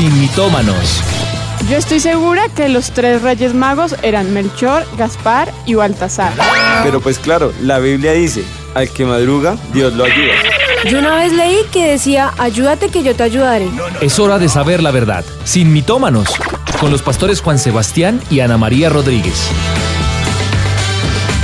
sin mitómanos. Yo estoy segura que los tres reyes magos eran Melchor, Gaspar y Baltasar. Pero pues claro, la Biblia dice, al que madruga, Dios lo ayuda. Yo una vez leí que decía, ayúdate que yo te ayudaré. Es hora de saber la verdad, sin mitómanos, con los pastores Juan Sebastián y Ana María Rodríguez.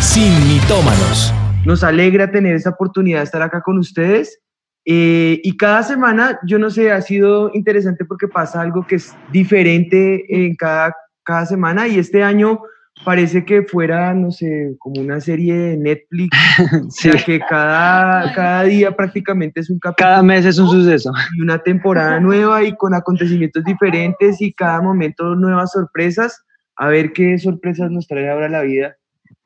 Sin mitómanos. Nos alegra tener esta oportunidad de estar acá con ustedes. Eh, y cada semana, yo no sé, ha sido interesante porque pasa algo que es diferente en cada, cada semana y este año parece que fuera, no sé, como una serie de Netflix, sí. que cada, cada día prácticamente es un capítulo. Cada mes es un suceso. Y una temporada nueva y con acontecimientos diferentes y cada momento nuevas sorpresas. A ver qué sorpresas nos trae ahora la vida.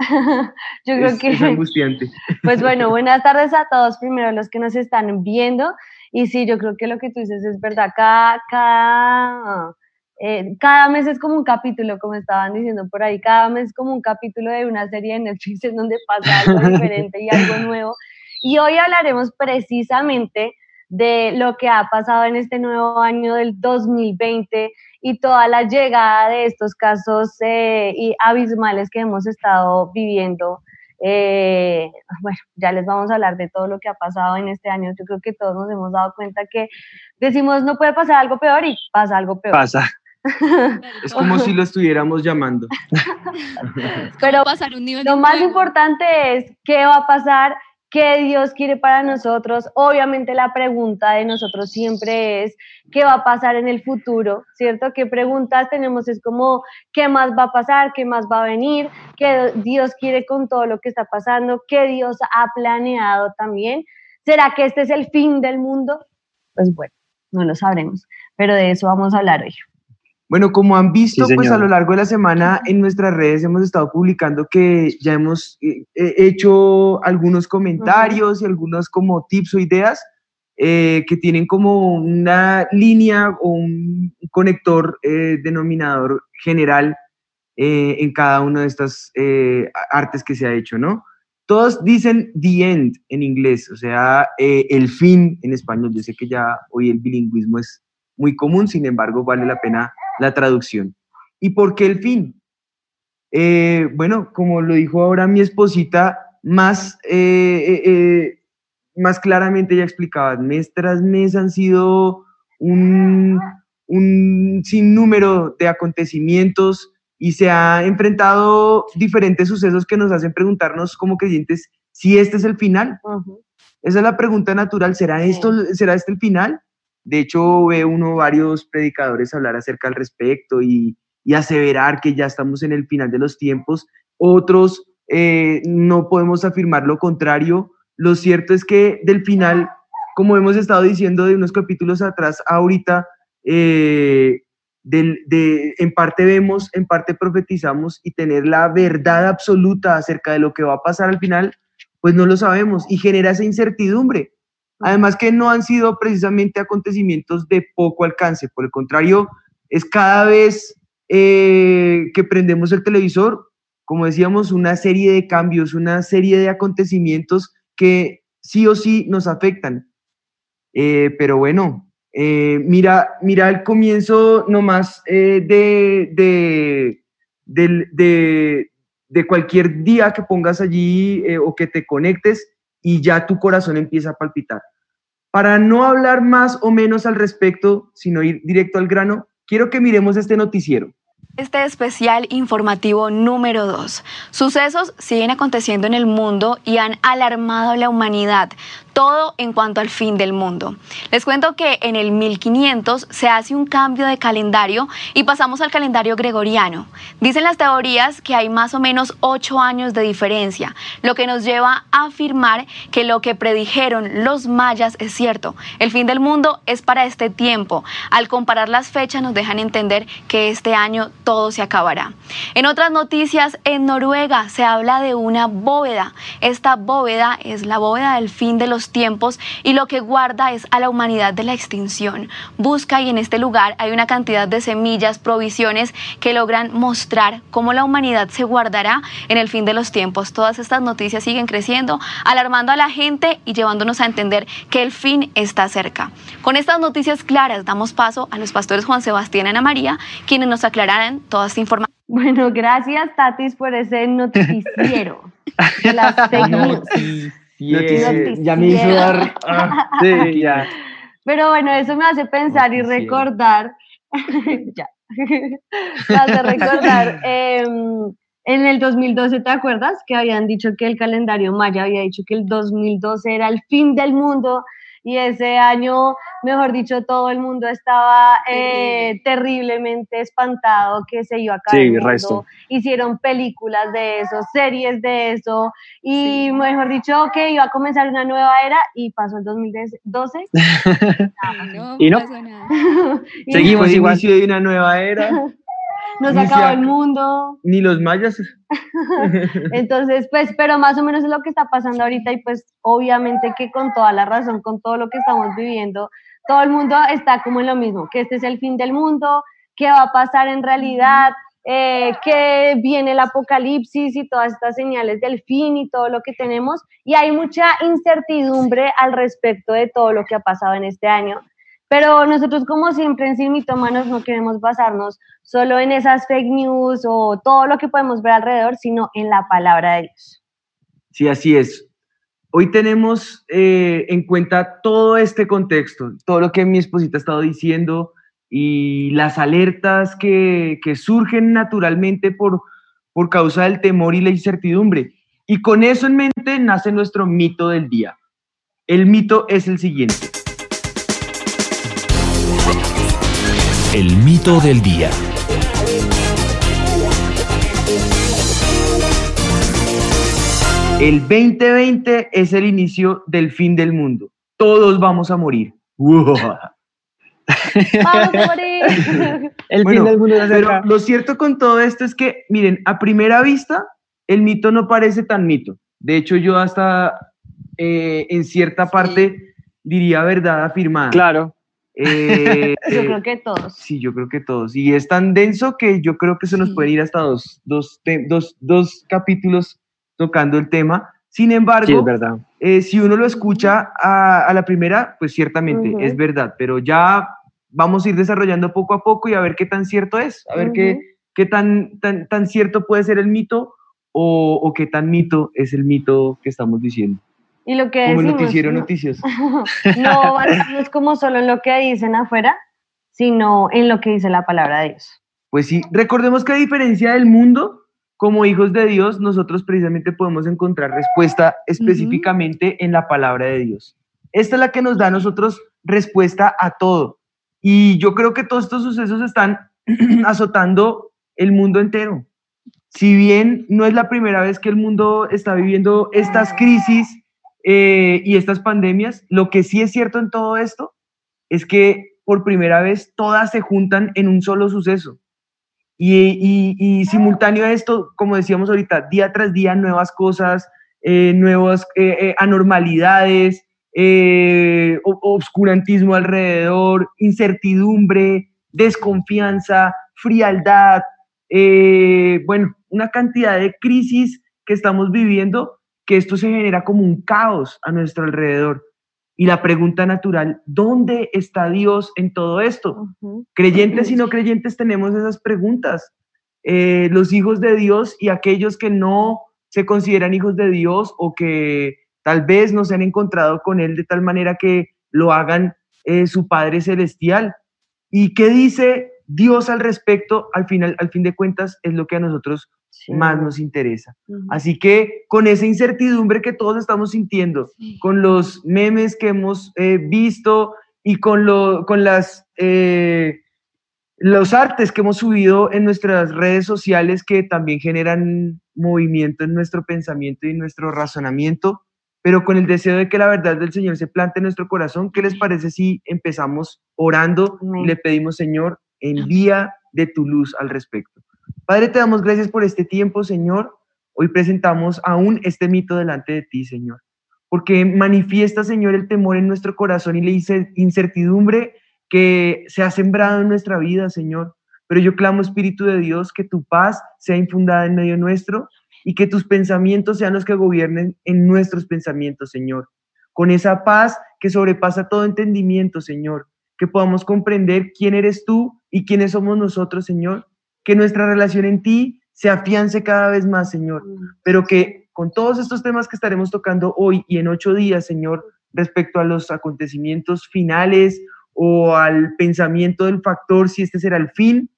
Yo creo es, que es angustiante. Pues bueno, buenas tardes a todos, primero los que nos están viendo. Y sí, yo creo que lo que tú dices es verdad. Cada, cada, eh, cada mes es como un capítulo, como estaban diciendo por ahí. Cada mes es como un capítulo de una serie de Netflix en donde pasa algo diferente y algo nuevo. Y hoy hablaremos precisamente de lo que ha pasado en este nuevo año del 2020 y toda la llegada de estos casos eh, y abismales que hemos estado viviendo. Eh, bueno, ya les vamos a hablar de todo lo que ha pasado en este año. Yo creo que todos nos hemos dado cuenta que decimos no puede pasar algo peor y pasa algo peor. Pasa. Es como si lo estuviéramos llamando. Pero lo más importante es qué va a pasar qué Dios quiere para nosotros. Obviamente la pregunta de nosotros siempre es qué va a pasar en el futuro, ¿cierto? ¿Qué preguntas tenemos? Es como qué más va a pasar, qué más va a venir, qué Dios quiere con todo lo que está pasando, qué Dios ha planeado también. ¿Será que este es el fin del mundo? Pues bueno, no lo sabremos, pero de eso vamos a hablar hoy. Bueno, como han visto, sí, pues a lo largo de la semana en nuestras redes hemos estado publicando que ya hemos eh, hecho algunos comentarios y algunos como tips o ideas eh, que tienen como una línea o un conector eh, denominador general eh, en cada una de estas artes que se ha hecho, ¿no? Todos dicen the end en inglés, o sea, el fin en español. Yo sé que ya hoy el bilingüismo es muy común, sin embargo, vale la pena la traducción. ¿Y por qué el fin? Eh, bueno, como lo dijo ahora mi esposita, más, eh, eh, más claramente ya explicaba, mes tras mes han sido un, un sinnúmero de acontecimientos y se ha enfrentado diferentes sucesos que nos hacen preguntarnos como creyentes si este es el final. Uh -huh. Esa es la pregunta natural, ¿será, esto, ¿será este el final? De hecho, ve uno varios predicadores hablar acerca al respecto y, aseverar que ya estamos en el final de los tiempos. Otros eh, no podemos afirmar lo contrario. Lo cierto es que del final, como hemos estado diciendo de unos capítulos atrás, ahorita, eh, en parte vemos, en parte profetizamos y tener la verdad absoluta acerca de lo que va a pasar al final, pues no lo sabemos y genera esa incertidumbre. Además que no han sido precisamente acontecimientos de poco alcance, por el contrario, es cada vez eh, que prendemos el televisor, como decíamos, una serie de cambios, una serie de acontecimientos que sí o sí nos afectan. Eh, pero bueno, eh, mira, mira el comienzo nomás de, de, de, de, de cualquier día que pongas allí o que te conectes y ya tu corazón empieza a palpitar. Para no hablar más o menos al respecto, sino ir directo al grano, quiero que miremos este noticiero. Este especial informativo número 2. Sucesos siguen aconteciendo en el mundo y han alarmado a la humanidad todo en cuanto al fin del mundo. Les cuento que en el 1500 se hace un cambio de calendario y pasamos al calendario gregoriano. Dicen las teorías que hay más o menos ocho años de diferencia, lo que nos lleva a afirmar que lo que predijeron los mayas es cierto. El fin del mundo es para este tiempo. Al comparar las fechas nos dejan entender que este año todo se acabará. En otras noticias, en Noruega se habla de una bóveda. Esta bóveda es la bóveda del fin de los los tiempos y lo que guarda es a la humanidad de la extinción. Busca y en este lugar hay una cantidad de semillas, provisiones que logran mostrar cómo la humanidad se guardará en el fin de los tiempos. Todas estas noticias siguen creciendo, alarmando a la gente y llevándonos a entender que el fin está cerca. Con estas noticias claras damos paso a los pastores Juan Sebastián y Ana María, quienes nos aclararán toda esta información. Bueno, gracias Tatis por ese noticiero. las Ya me hizo dar. Ah, sí, ya. Pero bueno, eso me hace pensar y recordar. ya. me hace recordar. Em, en el 2012, ¿te acuerdas? Que habían dicho que el calendario maya había dicho que el 2012 era el fin del mundo y ese año, mejor dicho, todo el mundo estaba eh, terriblemente espantado que se iba a caer. Sí, resto. Hicieron películas de eso, series de eso, y mejor dicho, que iba a comenzar una nueva era y pasó el 2012. y no. Seguimos igual. Inicio de una nueva era. Nos acabó el mundo. Ni los mayas. Entonces, pues, pero más o menos es lo que está pasando ahorita y pues obviamente que con toda la razón, con todo lo que estamos viviendo, todo el mundo está como en lo mismo, que este es el fin del mundo, qué va a pasar en realidad, eh, que viene el apocalipsis y todas estas señales del fin y todo lo que tenemos. Y hay mucha incertidumbre al respecto de todo lo que ha pasado en este año. Pero nosotros, como siempre en Sin Mitómanos, no queremos basarnos solo en esas fake news o todo lo que podemos ver alrededor, sino en la palabra de Dios. Sí, así es. Hoy tenemos eh, en cuenta todo este contexto, todo lo que mi esposita ha estado diciendo y las alertas que, que surgen naturalmente por, por causa del temor y la incertidumbre. Y con eso en mente nace nuestro mito del día. El mito es el siguiente. El mito del día. El 2020 es el inicio del fin del mundo. Todos vamos a morir. Vamos a morir. el fin del mundo. Pero lo cierto con todo esto es que, miren, a primera vista, el mito no parece tan mito. De hecho, yo hasta eh, en cierta parte diría verdad afirmada. Claro. Eh, yo creo que todos. Sí, yo creo que todos. Y es tan denso que yo creo que se nos puede ir hasta dos, dos, dos, dos, capítulos tocando el tema. Sin embargo, verdad. Eh, si uno lo escucha a, la primera, pues ciertamente es verdad, pero ya vamos a ir desarrollando poco a poco y a ver qué tan cierto es, a ver qué, qué tan, tan, tan cierto puede ser el mito o, o qué tan mito es el mito que estamos diciendo. Y lo que como decimos, noticiero noticias. no es como solo en lo que dicen afuera, sino en lo que dice la palabra de Dios. Pues sí, recordemos que a diferencia del mundo, como hijos de Dios, nosotros precisamente podemos encontrar respuesta específicamente en la palabra de Dios. Esta es la que nos da a nosotros respuesta a todo. Y yo creo que todos estos sucesos están azotando el mundo entero. Si bien no es la primera vez que el mundo está viviendo estas crisis eh, y estas pandemias, lo que sí es cierto en todo esto es que por primera vez todas se juntan en un solo suceso. Y, simultáneo a esto, como decíamos ahorita, día tras día nuevas cosas, eh, nuevas eh, anormalidades, obscurantismo alrededor, incertidumbre, desconfianza, frialdad, bueno, una cantidad de crisis que estamos viviendo que esto se genera como un caos a nuestro alrededor. Y la pregunta natural, ¿dónde está Dios en todo esto? Creyentes y no creyentes tenemos esas preguntas. Eh, los hijos de Dios y aquellos que no se consideran hijos de Dios o que tal vez no se han encontrado con Él de tal manera que lo hagan eh, su Padre Celestial. ¿Y qué dice Dios al respecto? Al final, al fin de cuentas, es lo que a nosotros más nos interesa. Así que con esa incertidumbre que todos estamos sintiendo, con los memes que hemos eh, visto y con, lo, con las, eh, los artes que hemos subido en nuestras redes sociales que también generan movimiento en nuestro pensamiento y nuestro razonamiento, pero con el deseo de que la verdad del Señor se plante en nuestro corazón, ¿qué les parece si empezamos orando y le pedimos, Señor, envía de tu luz al respecto? Padre, te damos gracias por este tiempo, Señor. Hoy presentamos aún este mito delante de ti, Señor. porque manifiesta, Señor, el temor en nuestro corazón y la incertidumbre que se ha sembrado en nuestra vida, Señor. Pero yo clamo, Espíritu de Dios, que tu paz sea infundada en medio nuestro y que tus pensamientos sean los que gobiernen en nuestros pensamientos, Señor. Con esa paz que sobrepasa todo entendimiento, Señor. Que podamos comprender quién eres tú y quiénes somos nosotros, Señor. Que nuestra relación en ti se afiance cada vez más, Señor. Pero que con todos estos temas que estaremos tocando hoy y en ocho días, Señor, respecto a los acontecimientos finales o al pensamiento del factor, si este será el fin,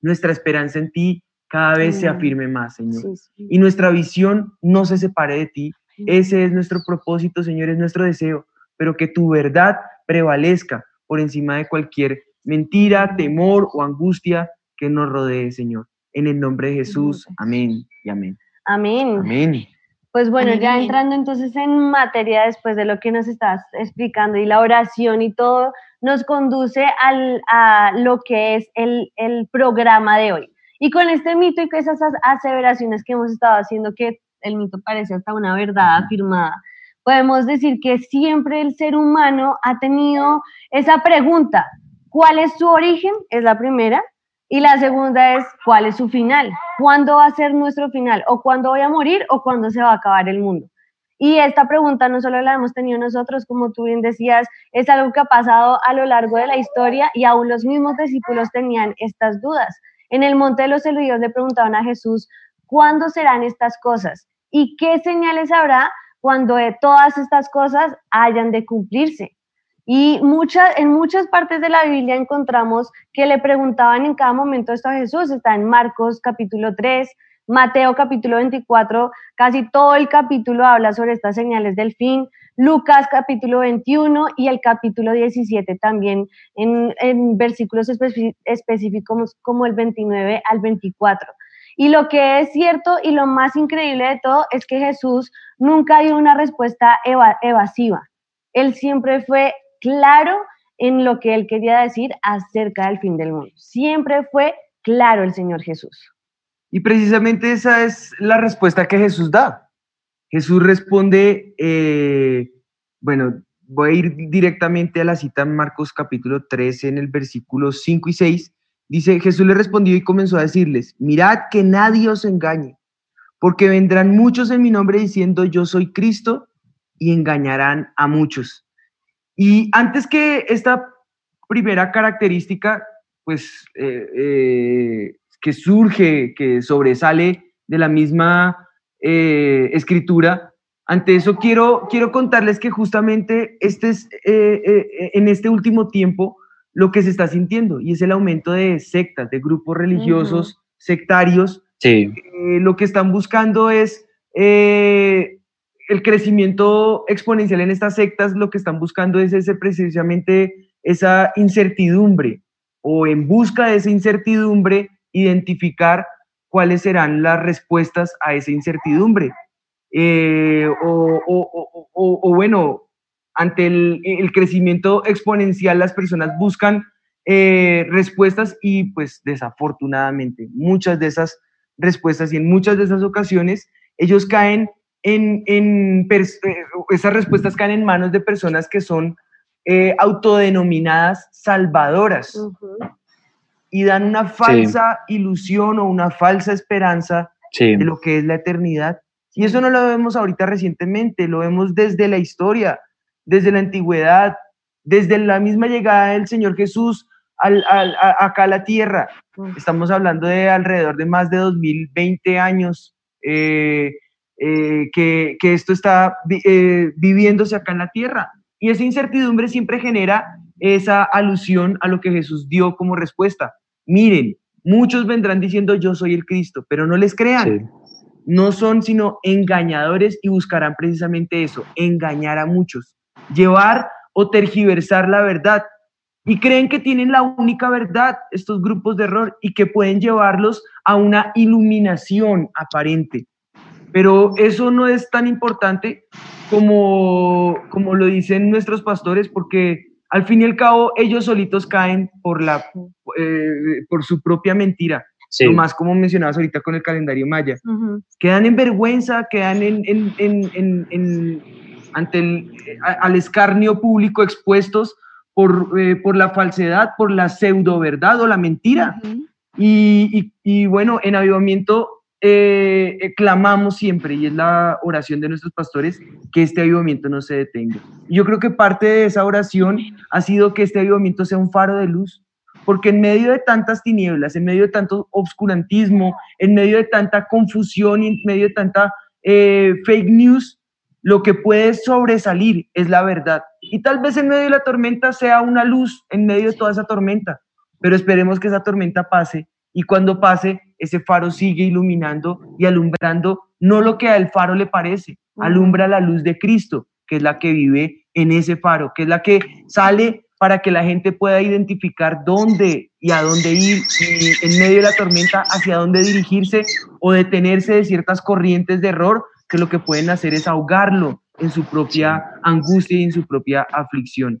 nuestra esperanza en ti cada vez se afirme más, Señor. Y nuestra visión no se separe de ti. Ese es nuestro propósito, Señor, es nuestro deseo, pero que tu verdad prevalezca por encima de cualquier mentira, temor o angustia que nos rodee, Señor. En el nombre de Jesús, amén y amén. Amén. Amén. Pues bueno, ya entrando entonces en materia después de lo que nos estás explicando y la oración y todo, nos conduce al, a lo que es el, el programa de hoy. Y con este mito y con esas aseveraciones que hemos estado haciendo, que el mito parece hasta una verdad afirmada, podemos decir que siempre el ser humano ha tenido esa pregunta, ¿cuál es su origen? Es la primera. Y la segunda es, ¿cuál es su final? ¿Cuándo va a ser nuestro final? ¿O cuándo voy a morir? ¿O cuándo se va a acabar el mundo? Y esta pregunta no solo la hemos tenido nosotros, como tú bien decías, es algo que ha pasado a lo largo de la historia y aún los mismos discípulos tenían estas dudas. En el Monte de los Olivos le preguntaban a Jesús, ¿cuándo serán estas cosas? ¿Y qué señales habrá cuando todas estas cosas hayan de cumplirse? Y muchas, en muchas partes de la Biblia encontramos que le preguntaban en cada momento esto a Jesús. Está en Marcos capítulo 3, Mateo capítulo 24, casi todo el capítulo habla sobre estas señales del fin. Lucas capítulo 21 y el capítulo 17 también en, en versículos específicos como el 29 al 24. Y lo que es cierto y lo más increíble de todo es que Jesús nunca dio una respuesta evasiva. Él siempre fue claro en lo que él quería decir acerca del fin del mundo. Siempre fue claro el Señor Jesús. Y precisamente esa es la respuesta que Jesús da. Jesús responde, eh, bueno, voy a ir directamente a la cita en Marcos capítulo 13 en el versículo 5 y 6. Dice, Jesús le respondió y comenzó a decirles, mirad que nadie os engañe, porque vendrán muchos en mi nombre diciendo yo soy Cristo y engañarán a muchos. Y antes que esta primera característica, pues, eh, eh, que surge, que sobresale de la misma eh, escritura, ante eso quiero, quiero contarles que justamente este es, en este último tiempo lo que se está sintiendo y es el aumento de sectas, de grupos religiosos, sectarios. Sí. lo que están buscando es el crecimiento exponencial en estas sectas lo que están buscando es ese, precisamente esa incertidumbre o en busca de esa incertidumbre identificar cuáles serán las respuestas a esa incertidumbre. Eh, o, bueno, ante el, crecimiento exponencial las personas buscan eh, respuestas y pues desafortunadamente muchas de esas respuestas y en muchas de esas ocasiones ellos caen en, en eh, esas respuestas caen en manos de personas que son eh, autodenominadas salvadoras y dan una falsa ilusión o una falsa esperanza de lo que es la eternidad. Y eso no lo vemos ahorita recientemente, lo vemos desde la historia, desde la antigüedad, desde la misma llegada del Señor Jesús al, acá a la tierra. Estamos hablando de alrededor de más de 2020 años. Eh, eh, que, esto está eh, viviéndose acá en la tierra. Y esa incertidumbre siempre genera esa alusión a lo que Jesús dio como respuesta. Miren, muchos vendrán diciendo yo soy el Cristo, pero no les crean. No son sino engañadores y buscarán precisamente eso, engañar a muchos, llevar o tergiversar la verdad. Y creen que tienen la única verdad estos grupos de error y que pueden llevarlos a una iluminación aparente pero eso no es tan importante como, como lo dicen nuestros pastores, porque al fin y al cabo ellos solitos caen por, la, eh, por su propia mentira. lo más como mencionabas ahorita con el calendario maya. Quedan en vergüenza, quedan en, en, ante el, al escarnio público expuestos por, eh, por la falsedad, por la pseudo verdad o la mentira. y, y, bueno, en avivamiento eh, eh, clamamos siempre, y es la oración de nuestros pastores, que este avivamiento no se detenga. Yo creo que parte de esa oración ha sido que este avivamiento sea un faro de luz, porque en medio de tantas tinieblas, en medio de tanto obscurantismo, en medio de tanta confusión y en medio de tanta eh, fake news, lo que puede sobresalir es la verdad. Y tal vez en medio de la tormenta sea una luz en medio de toda esa tormenta, pero esperemos que esa tormenta pase y cuando pase, ese faro sigue iluminando y alumbrando no lo que al faro le parece, alumbra la luz de Cristo, que es la que vive en ese faro, que es la que sale para que la gente pueda identificar dónde y a dónde ir y en medio de la tormenta hacia dónde dirigirse o detenerse de ciertas corrientes de error que lo que pueden hacer es ahogarlo en su propia angustia y en su propia aflicción.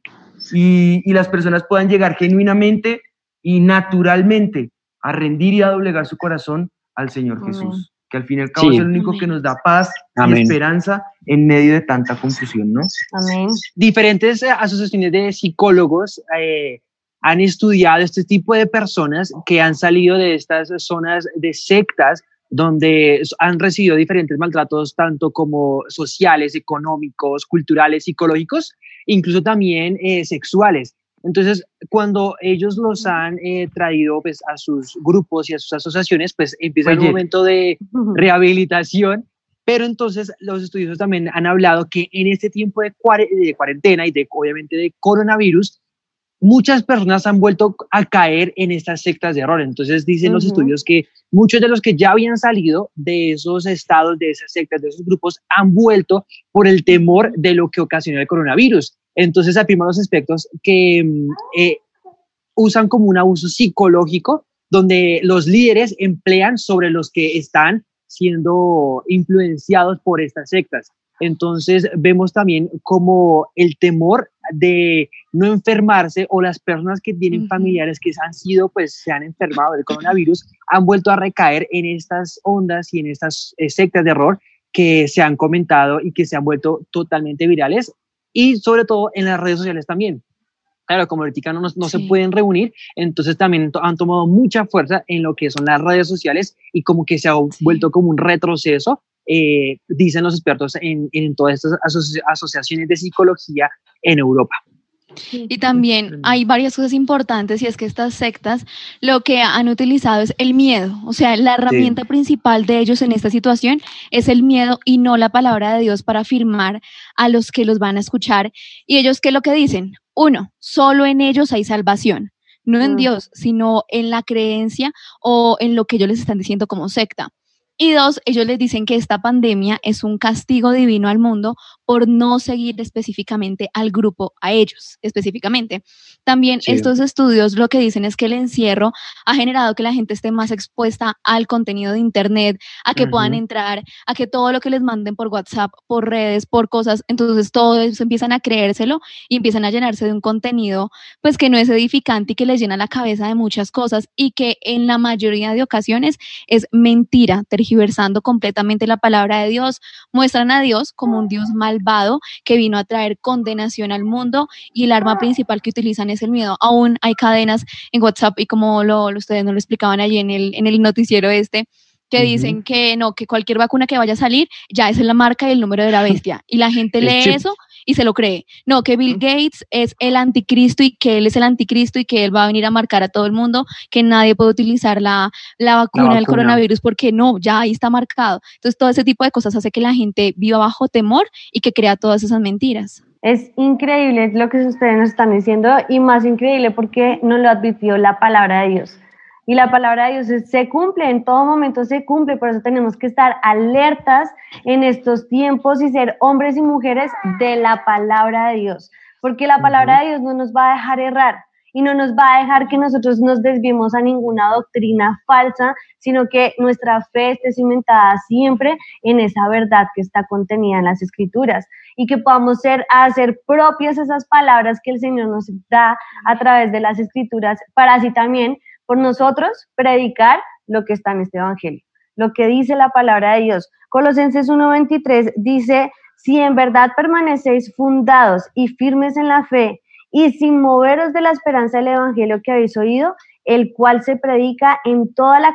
Y, y las personas puedan llegar genuinamente y naturalmente a rendir y a doblegar su corazón al Señor Jesús, que al fin y al cabo es el único que nos da paz y esperanza en medio de tanta confusión, ¿no? Amén. Diferentes eh, asociaciones de psicólogos eh, han estudiado este tipo de personas que han salido de estas zonas de sectas donde han recibido diferentes maltratos, tanto como sociales, económicos, culturales, psicológicos, incluso también eh, sexuales. Entonces, cuando ellos los han eh, traído pues, a sus grupos y a sus asociaciones, pues empieza el momento de rehabilitación. Pero entonces los estudiosos también han hablado que en este tiempo de, cuarentena y de, obviamente de coronavirus, muchas personas han vuelto a caer en estas sectas de error. Entonces dicen los estudios que muchos de los que ya habían salido de esos estados, de esas sectas, de esos grupos, han vuelto por el temor de lo que ocasionó el coronavirus. Entonces, afirma los aspectos que mm, eh, usan como un abuso psicológico, donde los líderes emplean sobre los que están siendo influenciados por estas sectas. Entonces, vemos también como el temor de no enfermarse o las personas que tienen familiares que han sido, pues, se han enfermado del coronavirus, han vuelto a recaer en estas ondas y en estas eh, sectas de error que se han comentado y que se han vuelto totalmente virales y sobre todo en las redes sociales también. Claro, como ahorita no, no se pueden reunir, entonces también han tomado mucha fuerza en lo que son las redes sociales y como que se ha vuelto como un retroceso, eh, dicen los expertos en, en todas estas asociaciones de psicología en Europa. Y también hay varias cosas importantes y es que estas sectas lo que han utilizado es el miedo, o sea, la herramienta principal de ellos en esta situación es el miedo y no la palabra de Dios para afirmar a los que los van a escuchar. Y ellos, ¿qué es lo que dicen? Uno, solo en ellos hay salvación, no en mm. Dios, sino en la creencia o en lo que ellos les están diciendo como secta. Y dos, ellos les dicen que esta pandemia es un castigo divino al mundo por no seguir específicamente al grupo, a ellos específicamente. También estos estudios lo que dicen es que el encierro ha generado que la gente esté más expuesta al contenido de Internet, a que puedan entrar, a que todo lo que les manden por WhatsApp, por redes, por cosas, entonces todos empiezan a creérselo y empiezan a llenarse de un contenido pues que no es edificante y que les llena la cabeza de muchas cosas y que en la mayoría de ocasiones es mentira, tergiversando completamente la palabra de Dios, muestran a Dios como un Dios malvado que vino a traer condenación al mundo y el arma principal que utilizan es el miedo. Aún hay cadenas en WhatsApp y como lo, ustedes nos lo explicaban allí en el, en el noticiero este, que dicen que no, que cualquier vacuna que vaya a salir ya es la marca y el número de la bestia. Y la gente lee eso y se lo cree. No, que Bill Gates es el anticristo y que él es el anticristo y que él va a venir a marcar a todo el mundo, que nadie puede utilizar la, vacuna del coronavirus porque no, ya ahí está marcado. Entonces, todo ese tipo de cosas hace que la gente viva bajo temor y que crea todas esas mentiras. Es increíble lo que ustedes nos están diciendo y más increíble porque no lo advirtió la palabra de Dios. Y la palabra de Dios se cumple, en todo momento se cumple, por eso tenemos que estar alertas en estos tiempos y ser hombres y mujeres de la palabra de Dios, porque la palabra de Dios no nos va a dejar errar y no nos va a dejar que nosotros nos desviemos a ninguna doctrina falsa, sino que nuestra fe esté cimentada siempre en esa verdad que está contenida en las escrituras y que podamos ser, hacer propias esas palabras que el Señor nos da a través de las escrituras para así también por nosotros predicar lo que está en este Evangelio, lo que dice la palabra de Dios. Colosenses 1.23 dice, si en verdad permanecéis fundados y firmes en la fe y sin moveros de la esperanza del Evangelio que habéis oído, el cual se predica en toda la,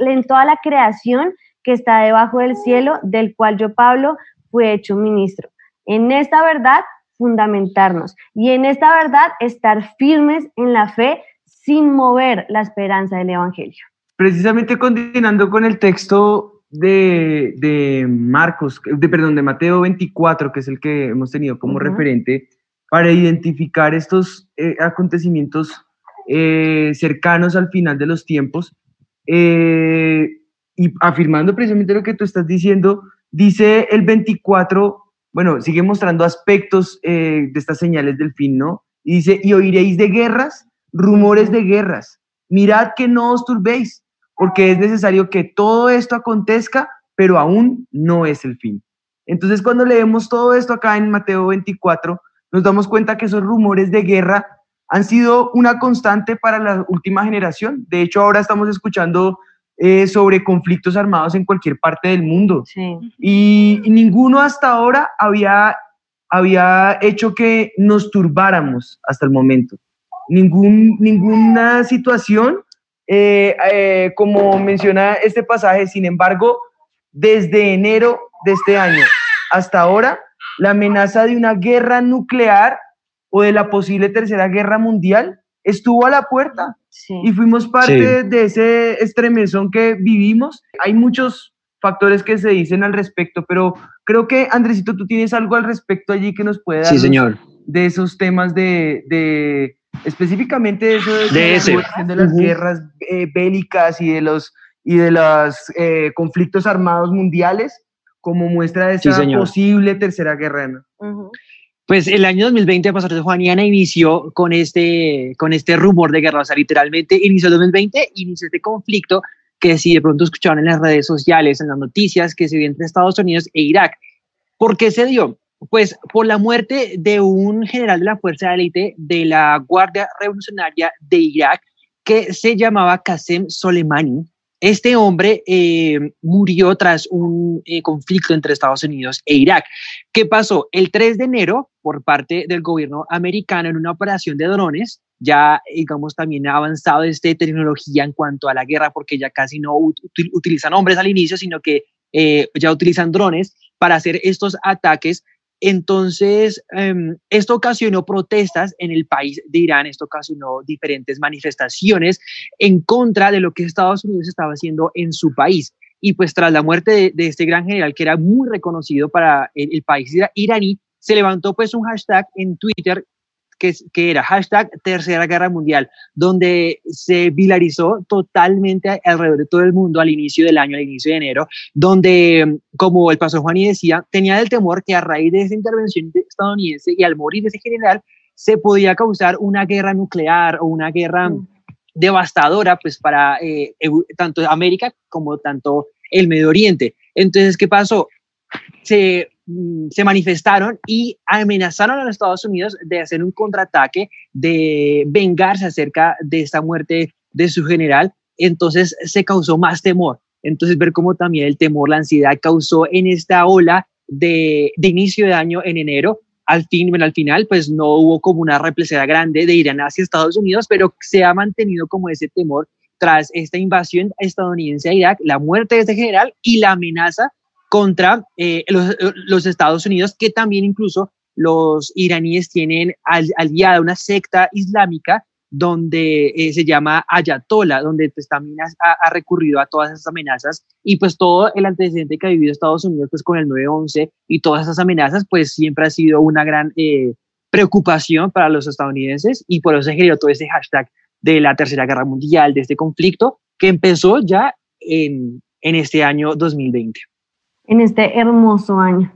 en toda la creación que está debajo del cielo, del cual yo, Pablo, fui hecho ministro. En esta verdad, fundamentarnos y en esta verdad, estar firmes en la fe sin mover la esperanza del Evangelio. Precisamente continuando con el texto de, Marcos, de, perdón, de Mateo 24, que es el que hemos tenido como referente, para identificar estos eh, acontecimientos eh, cercanos al final de los tiempos, eh, y afirmando precisamente lo que tú estás diciendo, dice el 24, bueno, sigue mostrando aspectos de estas señales del fin, ¿no? Y dice, y oiréis de guerras, rumores de guerras, mirad que no os turbéis, porque es necesario que todo esto acontezca, pero aún no es el fin. Entonces, cuando leemos todo esto acá en Mateo 24, nos damos cuenta que esos rumores de guerra han sido una constante para la última generación. De hecho, ahora estamos escuchando eh, sobre conflictos armados en cualquier parte del mundo. Y, ninguno hasta ahora había, había hecho que nos turbáramos hasta el momento. Ningún, ninguna situación eh, eh, como menciona este pasaje, sin embargo, desde enero de este año hasta ahora, la amenaza de una guerra nuclear o de la posible tercera guerra mundial estuvo a la puerta y fuimos parte de ese estremezón que vivimos. Hay muchos factores que se dicen al respecto, pero creo que, Andresito, tú tienes algo al respecto allí que nos puede dar sí, señor. de esos temas de, de específicamente eso de, de, las guerras eh, bélicas y de los y de los eh, conflictos armados mundiales como muestra de esa posible tercera guerra. Pues el año 2020, Pastor Juaniana inició con este, con este rumor de guerra, o sea, literalmente inició el 2020, inició este conflicto que si de pronto escucharon en las redes sociales, en las noticias, que se dio entre Estados Unidos e Irak. ¿Por qué se dio? Pues por la muerte de un general de la Fuerza Élite de la Guardia Revolucionaria de Irak que se llamaba Qasem Soleimani. Este hombre eh, murió tras un eh, conflicto entre Estados Unidos e Irak. ¿Qué pasó? El 3 de enero, por parte del gobierno americano, en una operación de drones, ya, digamos, también ha avanzado esta tecnología en cuanto a la guerra, porque ya casi no utilizan hombres al inicio, sino que eh, ya utilizan drones para hacer estos ataques entonces, em, esto ocasionó protestas en el país de Irán, esto ocasionó diferentes manifestaciones en contra de lo que Estados Unidos estaba haciendo en su país. Y pues tras la muerte de, este gran general, que era muy reconocido para el, el país iraní, se levantó pues un hashtag en Twitter que, era hashtag Tercera Guerra Mundial, donde se vilarizó totalmente alrededor de todo el mundo al inicio del año, al inicio de enero, donde, como el pastor Juan y decía, tenía el temor que a raíz de esa intervención estadounidense y al morir de ese general, se podía causar una guerra nuclear o una guerra mm. devastadora pues para eh, tanto América como tanto el Medio Oriente. Entonces, ¿qué pasó? Se Mm, se manifestaron y amenazaron a los Estados Unidos de hacer un contraataque, de vengarse acerca de esta muerte de su general. Entonces se causó más temor. Entonces ver cómo también el temor, la ansiedad causó en esta ola de, inicio de año en enero. Al fin, bueno, al final, pues no hubo como una represada grande de Irán hacia Estados Unidos, pero se ha mantenido como ese temor tras esta invasión estadounidense a Irak, la muerte de este general y la amenaza contra eh, los, Estados Unidos, que también incluso los iraníes tienen aliada una secta islámica donde eh, se llama Ayatollah, donde pues, también ha, recurrido a todas esas amenazas. Y pues todo el antecedente que ha vivido Estados Unidos pues con el 9-11 y todas esas amenazas pues siempre ha sido una gran eh, preocupación para los estadounidenses. Y por eso se generó todo ese hashtag de la Tercera Guerra Mundial, de este conflicto que empezó ya en, en este año 2020 en este hermoso año.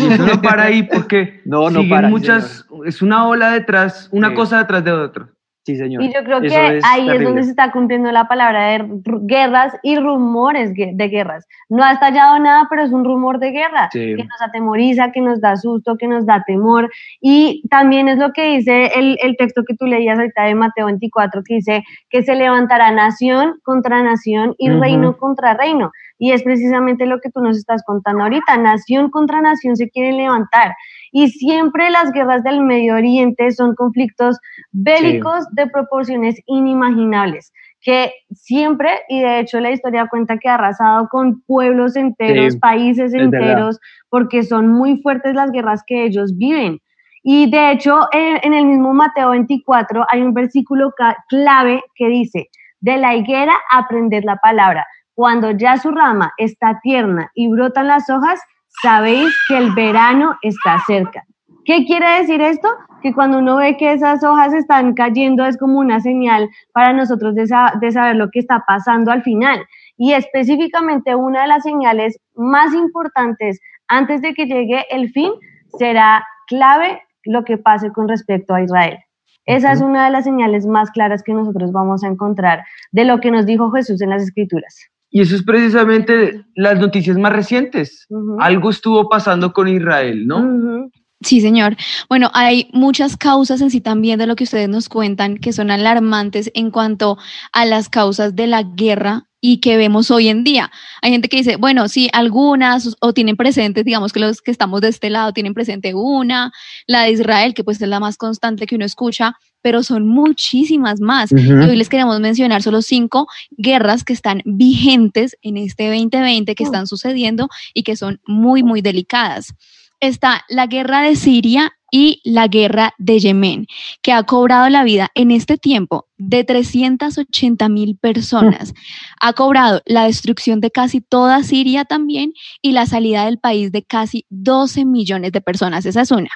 Y eso no para ahí porque no, no para, muchas, es una ola detrás, una cosa detrás de otra. Sí, señor. Y yo creo que ahí es donde se está cumpliendo la palabra de guerras y rumores de guerras. No ha estallado nada, pero es un rumor de guerra que nos atemoriza, que nos da susto, que nos da temor. Y también es lo que dice el, el texto que tú leías ahorita de Mateo 24, que dice que se levantará nación contra nación y reino contra reino. Y es precisamente lo que tú nos estás contando ahorita. Nación contra nación se quieren levantar. Y siempre las guerras del Medio Oriente son conflictos bélicos de proporciones inimaginables, que siempre, y de hecho la historia cuenta que ha arrasado con pueblos enteros, países enteros, porque son muy fuertes las guerras que ellos viven. Y de hecho, en, el mismo Mateo 24 hay un versículo clave que dice, de la higuera aprended la palabra. Cuando ya su rama está tierna y brotan las hojas, sabéis que el verano está cerca. ¿Qué quiere decir esto? Que cuando uno ve que esas hojas están cayendo es como una señal para nosotros de, saber lo que está pasando al final. Y específicamente una de las señales más importantes antes de que llegue el fin será clave lo que pase con respecto a Israel. Esa es una de las señales más claras que nosotros vamos a encontrar de lo que nos dijo Jesús en las Escrituras. Y eso es precisamente las noticias más recientes. Algo estuvo pasando con Israel, ¿no? Sí, señor. Bueno, hay muchas causas en sí también de lo que ustedes nos cuentan que son alarmantes en cuanto a las causas de la guerra y que vemos hoy en día. Hay gente que dice, bueno, sí, algunas o tienen presentes, digamos que los que estamos de este lado tienen presente una, la de Israel, que pues es la más constante que uno escucha, pero son muchísimas más. Y hoy les queremos mencionar solo cinco guerras que están vigentes en este 2020, que están sucediendo y que son muy, muy delicadas está la guerra de Siria y la guerra de Yemen, que ha cobrado la vida en este tiempo de 380 mil personas. Ha cobrado la destrucción de casi toda Siria también y la salida del país de casi 12 millones de personas. Esa es una.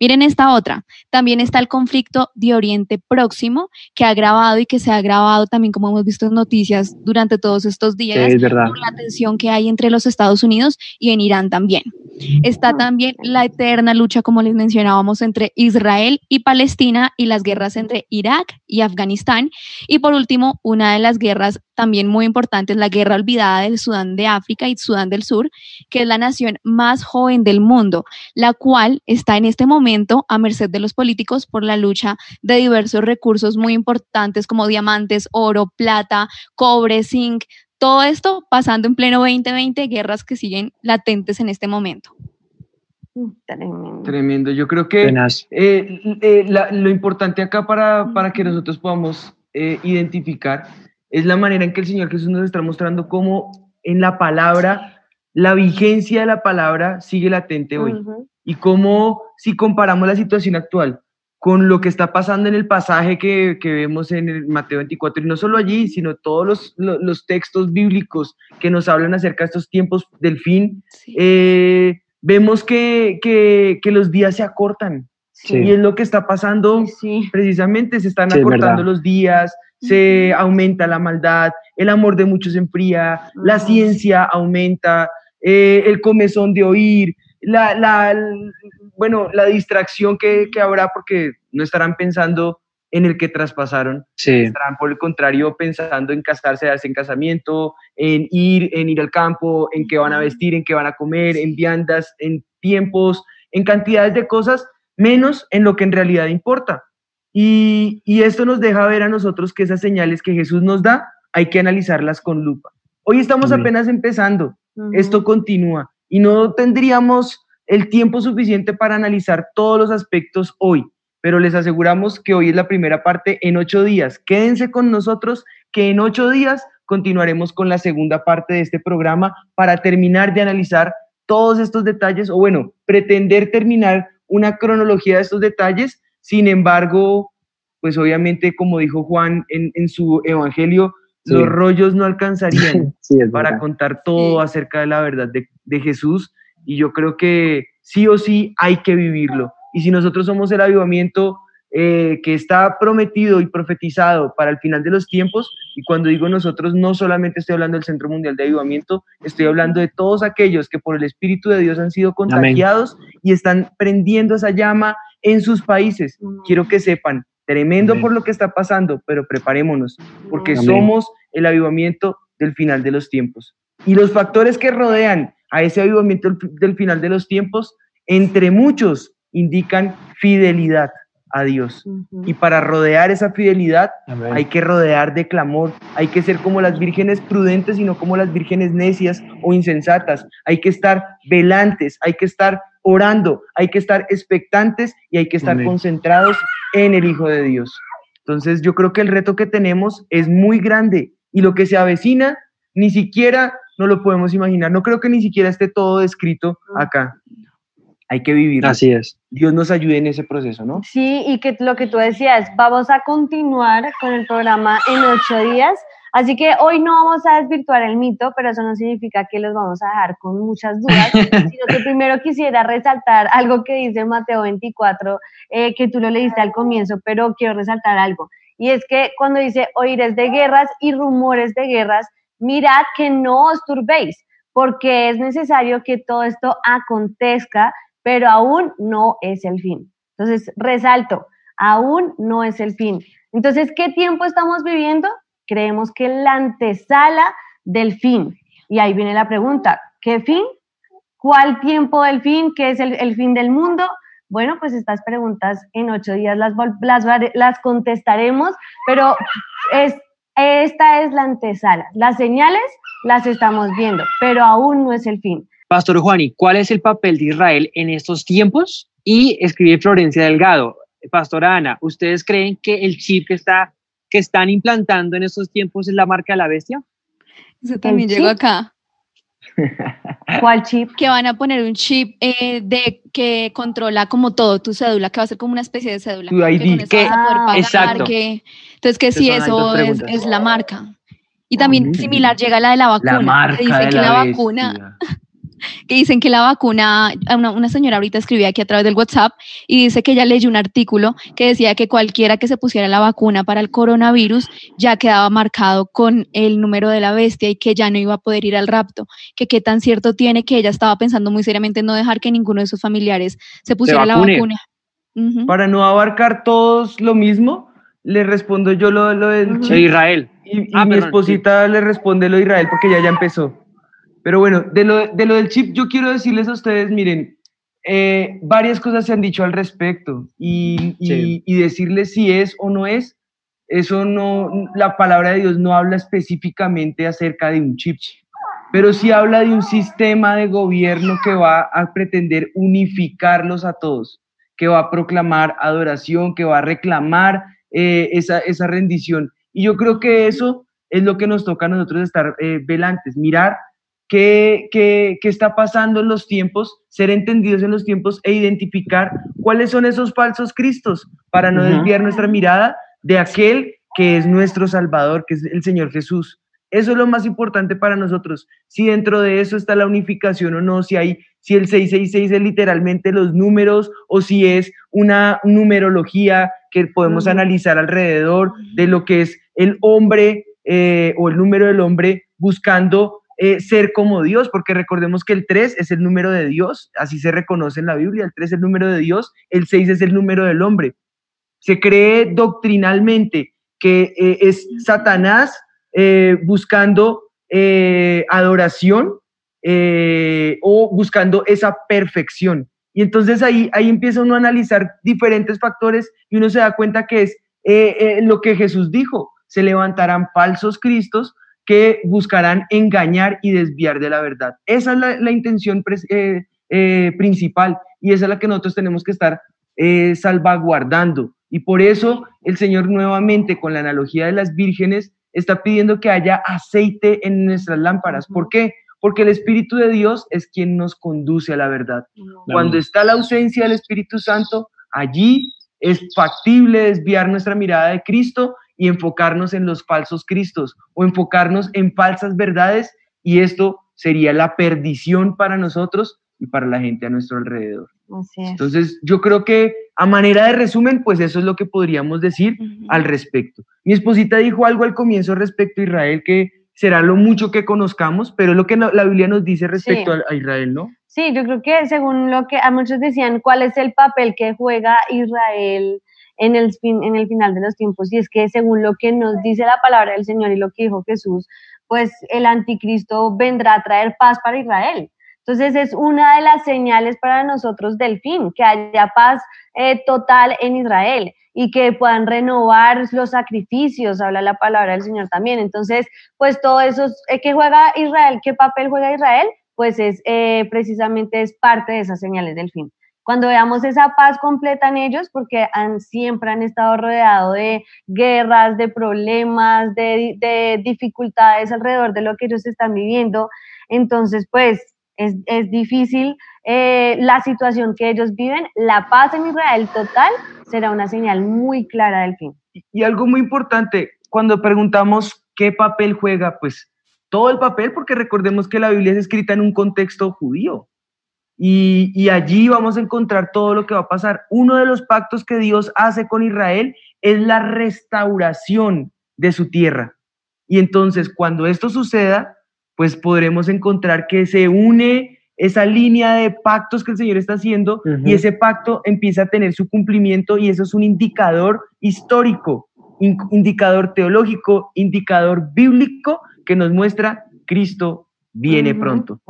Miren esta otra. También está el conflicto de Oriente Próximo, que ha agravado y que se ha agravado también, como hemos visto en noticias durante todos estos días, por la tensión que hay entre los Estados Unidos y en Irán también. Está también la eterna lucha, como les mencionábamos, entre Israel y Palestina y las guerras entre Irak y Afganistán. Y por último, una de las guerras también muy importantes, la guerra olvidada del Sudán de África y Sudán del Sur, que es la nación más joven del mundo, la cual está en este momento a merced de los políticos por la lucha de diversos recursos muy importantes como diamantes, oro, plata, cobre, zinc, todo esto pasando en pleno 2020, guerras que siguen latentes en este momento. Tremendo. Tremendo. Yo creo que eh, eh, lo importante acá para, para que nosotros podamos eh, identificar es la manera en que el Señor Jesús nos está mostrando cómo en la palabra, la vigencia de la palabra sigue latente hoy. Y cómo si comparamos la situación actual con lo que está pasando en el pasaje que, que vemos en el Mateo 24, y no solo allí, sino todos los, los, textos bíblicos que nos hablan acerca de estos tiempos del fin, eh, vemos que, que, que, los días se acortan. Y es lo que está pasando precisamente, se están acortando los días, se aumenta la maldad, el amor de muchos se enfría, la ciencia aumenta, eh, el comezón de oír, la, la, bueno, la distracción que, que, habrá porque no estarán pensando en el que traspasaron, estarán por el contrario pensando en casarse, en casamiento, en ir, en ir al campo, en qué van a vestir, en qué van a comer, en viandas, en tiempos, en cantidades de cosas, menos en lo que en realidad importa. Y, esto nos deja ver a nosotros que esas señales que Jesús nos da hay que analizarlas con lupa. Hoy estamos apenas empezando, esto continúa y no tendríamos el tiempo suficiente para analizar todos los aspectos hoy, pero les aseguramos que hoy es la primera parte en ocho días. Quédense con nosotros que en ocho días continuaremos con la segunda parte de este programa para terminar de analizar todos estos detalles o bueno, pretender terminar una cronología de estos detalles sin embargo, pues obviamente, como dijo Juan en, su evangelio, los rollos no alcanzarían para contar todo acerca de la verdad de, Jesús. Y yo creo que sí o sí hay que vivirlo. Y si nosotros somos el avivamiento eh, que está prometido y profetizado para el final de los tiempos, y cuando digo nosotros, no solamente estoy hablando del Centro Mundial de Avivamiento, estoy hablando de todos aquellos que por el Espíritu de Dios han sido contagiados y están prendiendo esa llama en sus países. Quiero que sepan Tremendo por lo que está pasando, pero preparémonos, porque somos el avivamiento del final de los tiempos. Y los factores que rodean a ese avivamiento del final de los tiempos, entre muchos, indican fidelidad a Dios. Y para rodear esa fidelidad hay que rodear de clamor, hay que ser como las vírgenes prudentes y no como las vírgenes necias o insensatas. Hay que estar velantes, hay que estar orando, hay que estar expectantes y hay que estar concentrados en el Hijo de Dios. Entonces yo creo que el reto que tenemos es muy grande y lo que se avecina ni siquiera no lo podemos imaginar. No creo que ni siquiera esté todo descrito acá. Hay que vivir. Así es. Dios nos ayude en ese proceso, ¿no? Sí, y que lo que tú decías, vamos a continuar con el programa en ocho días. Así que hoy no vamos a desvirtuar el mito, pero eso no significa que los vamos a dejar con muchas dudas, sino que primero quisiera resaltar algo que dice Mateo 24, eh, que tú lo leíste al comienzo, pero quiero resaltar algo. Y es que cuando dice oíres de guerras y rumores de guerras, mirad que no os turbéis, porque es necesario que todo esto acontezca, pero aún no es el fin. Entonces, resalto, aún no es el fin. Entonces, ¿qué tiempo estamos viviendo? Creemos que la antesala del fin. Y ahí viene la pregunta, ¿qué fin? ¿Cuál tiempo del fin? ¿Qué es el, fin del mundo? Bueno, pues estas preguntas en ocho días las, las, contestaremos, pero es, esta es la antesala. Las señales las estamos viendo, pero aún no es el fin. Pastor Juani, ¿cuál es el papel de Israel en estos tiempos? Y escribe Florencia Delgado. Pastora Ana, ¿ustedes creen que el chip que, está, que están implantando en estos tiempos es la marca de la bestia? Eso también llegó acá. ¿Cuál chip? Que van a poner un chip eh, de que controla como todo tu cédula, que va a ser como una especie de cédula. Tu ID. Que, exacto. entonces que sí, eso es, es, la marca. Y también similar llega la de la vacuna. La marca que dice que la, vacuna que dicen que la vacuna, una, señora ahorita escribía aquí a través del WhatsApp y dice que ella leyó un artículo que decía que cualquiera que se pusiera la vacuna para el coronavirus ya quedaba marcado con el número de la bestia y que ya no iba a poder ir al rapto, que qué tan cierto tiene que ella estaba pensando muy seriamente en no dejar que ninguno de sus familiares se pusiera la vacuna. Para no abarcar todos lo mismo, le respondo yo lo, lo del Israel. Y, ah, mi esposita le responde lo de Israel porque ya ya empezó. Pero bueno, de lo, de lo del chip, yo quiero decirles a ustedes, miren, eh, varias cosas se han dicho al respecto y, y, decirles si es o no es, eso no, la palabra de Dios no habla específicamente acerca de un chip, pero sí habla de un sistema de gobierno que va a pretender unificarlos a todos, que va a proclamar adoración, que va a reclamar eh, esa, esa rendición. Y yo creo que eso es lo que nos toca a nosotros estar eh, velantes, mirar qué, qué, qué, está pasando en los tiempos, ser entendidos en los tiempos e identificar cuáles son esos falsos cristos para no desviar nuestra mirada de aquel que es nuestro Salvador, que es el Señor Jesús. Eso es lo más importante para nosotros. Si dentro de eso está la unificación o no, si hay, si el 666 es literalmente los números o si es una numerología que podemos analizar alrededor de lo que es el hombre eh, o el número del hombre buscando eh, ser como Dios, porque recordemos que el 3 es el número de Dios, así se reconoce en la Biblia, el 3 es el número de Dios, el 6 es el número del hombre. Se cree doctrinalmente que eh, es Satanás eh, buscando adoración o buscando esa perfección. Y entonces ahí, ahí empieza uno a analizar diferentes factores y uno se da cuenta que es lo que Jesús dijo, se levantarán falsos cristos que buscarán engañar y desviar de la verdad. Esa es la, intención eh, eh, principal y esa es la que nosotros tenemos que estar eh, salvaguardando. Y por eso el Señor nuevamente, con la analogía de las vírgenes, está pidiendo que haya aceite en nuestras lámparas. ¿Por qué? Porque el Espíritu de Dios es quien nos conduce a la verdad. Cuando está la ausencia del Espíritu Santo, allí es factible desviar nuestra mirada de Cristo y enfocarnos en los falsos cristos o enfocarnos en falsas verdades y esto sería la perdición para nosotros y para la gente a nuestro alrededor. Entonces, yo creo que a manera de resumen, pues eso es lo que podríamos decir al respecto. Mi esposita dijo algo al comienzo respecto a Israel que será lo mucho que conozcamos, pero es lo que la Biblia nos dice respecto a, Israel, ¿no? Sí, yo creo que según lo que a muchos decían, ¿cuál es el papel que juega Israel en el, fin, en el final de los tiempos, y es que según lo que nos dice la palabra del Señor y lo que dijo Jesús, pues el anticristo vendrá a traer paz para Israel. Entonces es una de las señales para nosotros del fin, que haya paz eh, total en Israel y que puedan renovar los sacrificios, habla la palabra del Señor también. Entonces, pues todo eso, eh, ¿qué juega Israel? ¿Qué papel juega Israel? Pues es eh, precisamente es parte de esas señales del fin. Cuando veamos esa paz completa en ellos, porque han, siempre han estado rodeados de guerras, de problemas, de, de dificultades alrededor de lo que ellos están viviendo, entonces pues es, es difícil eh, la situación que ellos viven, la paz en Israel total será una señal muy clara del fin. Y algo muy importante, cuando preguntamos qué papel juega, pues todo el papel, porque recordemos que la Biblia es escrita en un contexto judío. Y, y, allí vamos a encontrar todo lo que va a pasar. Uno de los pactos que Dios hace con Israel es la restauración de su tierra. Y entonces, cuando esto suceda, pues podremos encontrar que se une esa línea de pactos que el Señor está haciendo y ese pacto empieza a tener su cumplimiento y eso es un indicador histórico, indicador teológico, indicador bíblico que nos muestra Cristo viene pronto.